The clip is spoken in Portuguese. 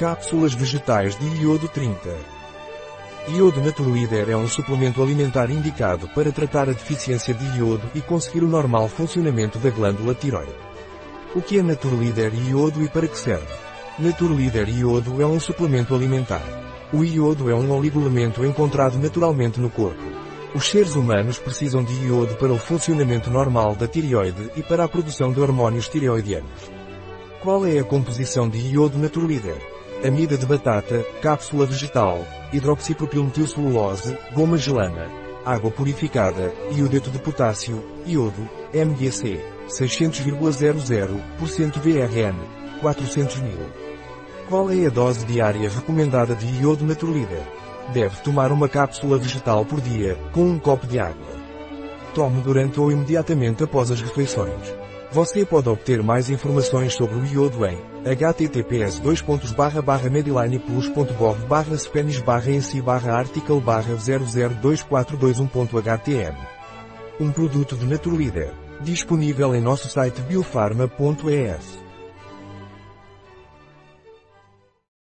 Cápsulas vegetais de iodo 30. Iodo Naturleader é um suplemento alimentar indicado para tratar a deficiência de iodo e conseguir o normal funcionamento da glândula tiroide. O que é Naturleader iodo e para que serve? Naturleader iodo é um suplemento alimentar. O iodo é um oligoelemento encontrado naturalmente no corpo. Os seres humanos precisam de iodo para o funcionamento normal da tireoide e para a produção de hormônios tireoidianos. Qual é a composição de iodo Naturleader? Amida de batata, cápsula vegetal, hidroxipropilmetilcelulose, goma gelana, água purificada, iodeto de potássio, iodo, MgC, 600,00% VRN, 400 mil. Qual é a dose diária recomendada de iodo Naturlíder? Deve tomar uma cápsula vegetal por dia, com um copo de água. Tome durante ou imediatamente após as refeições. Você pode obter mais informações sobre o iodo em https barra em barra article barra 002421.htm. Um produto de Naturleader. Disponível em nosso site biofarma.es.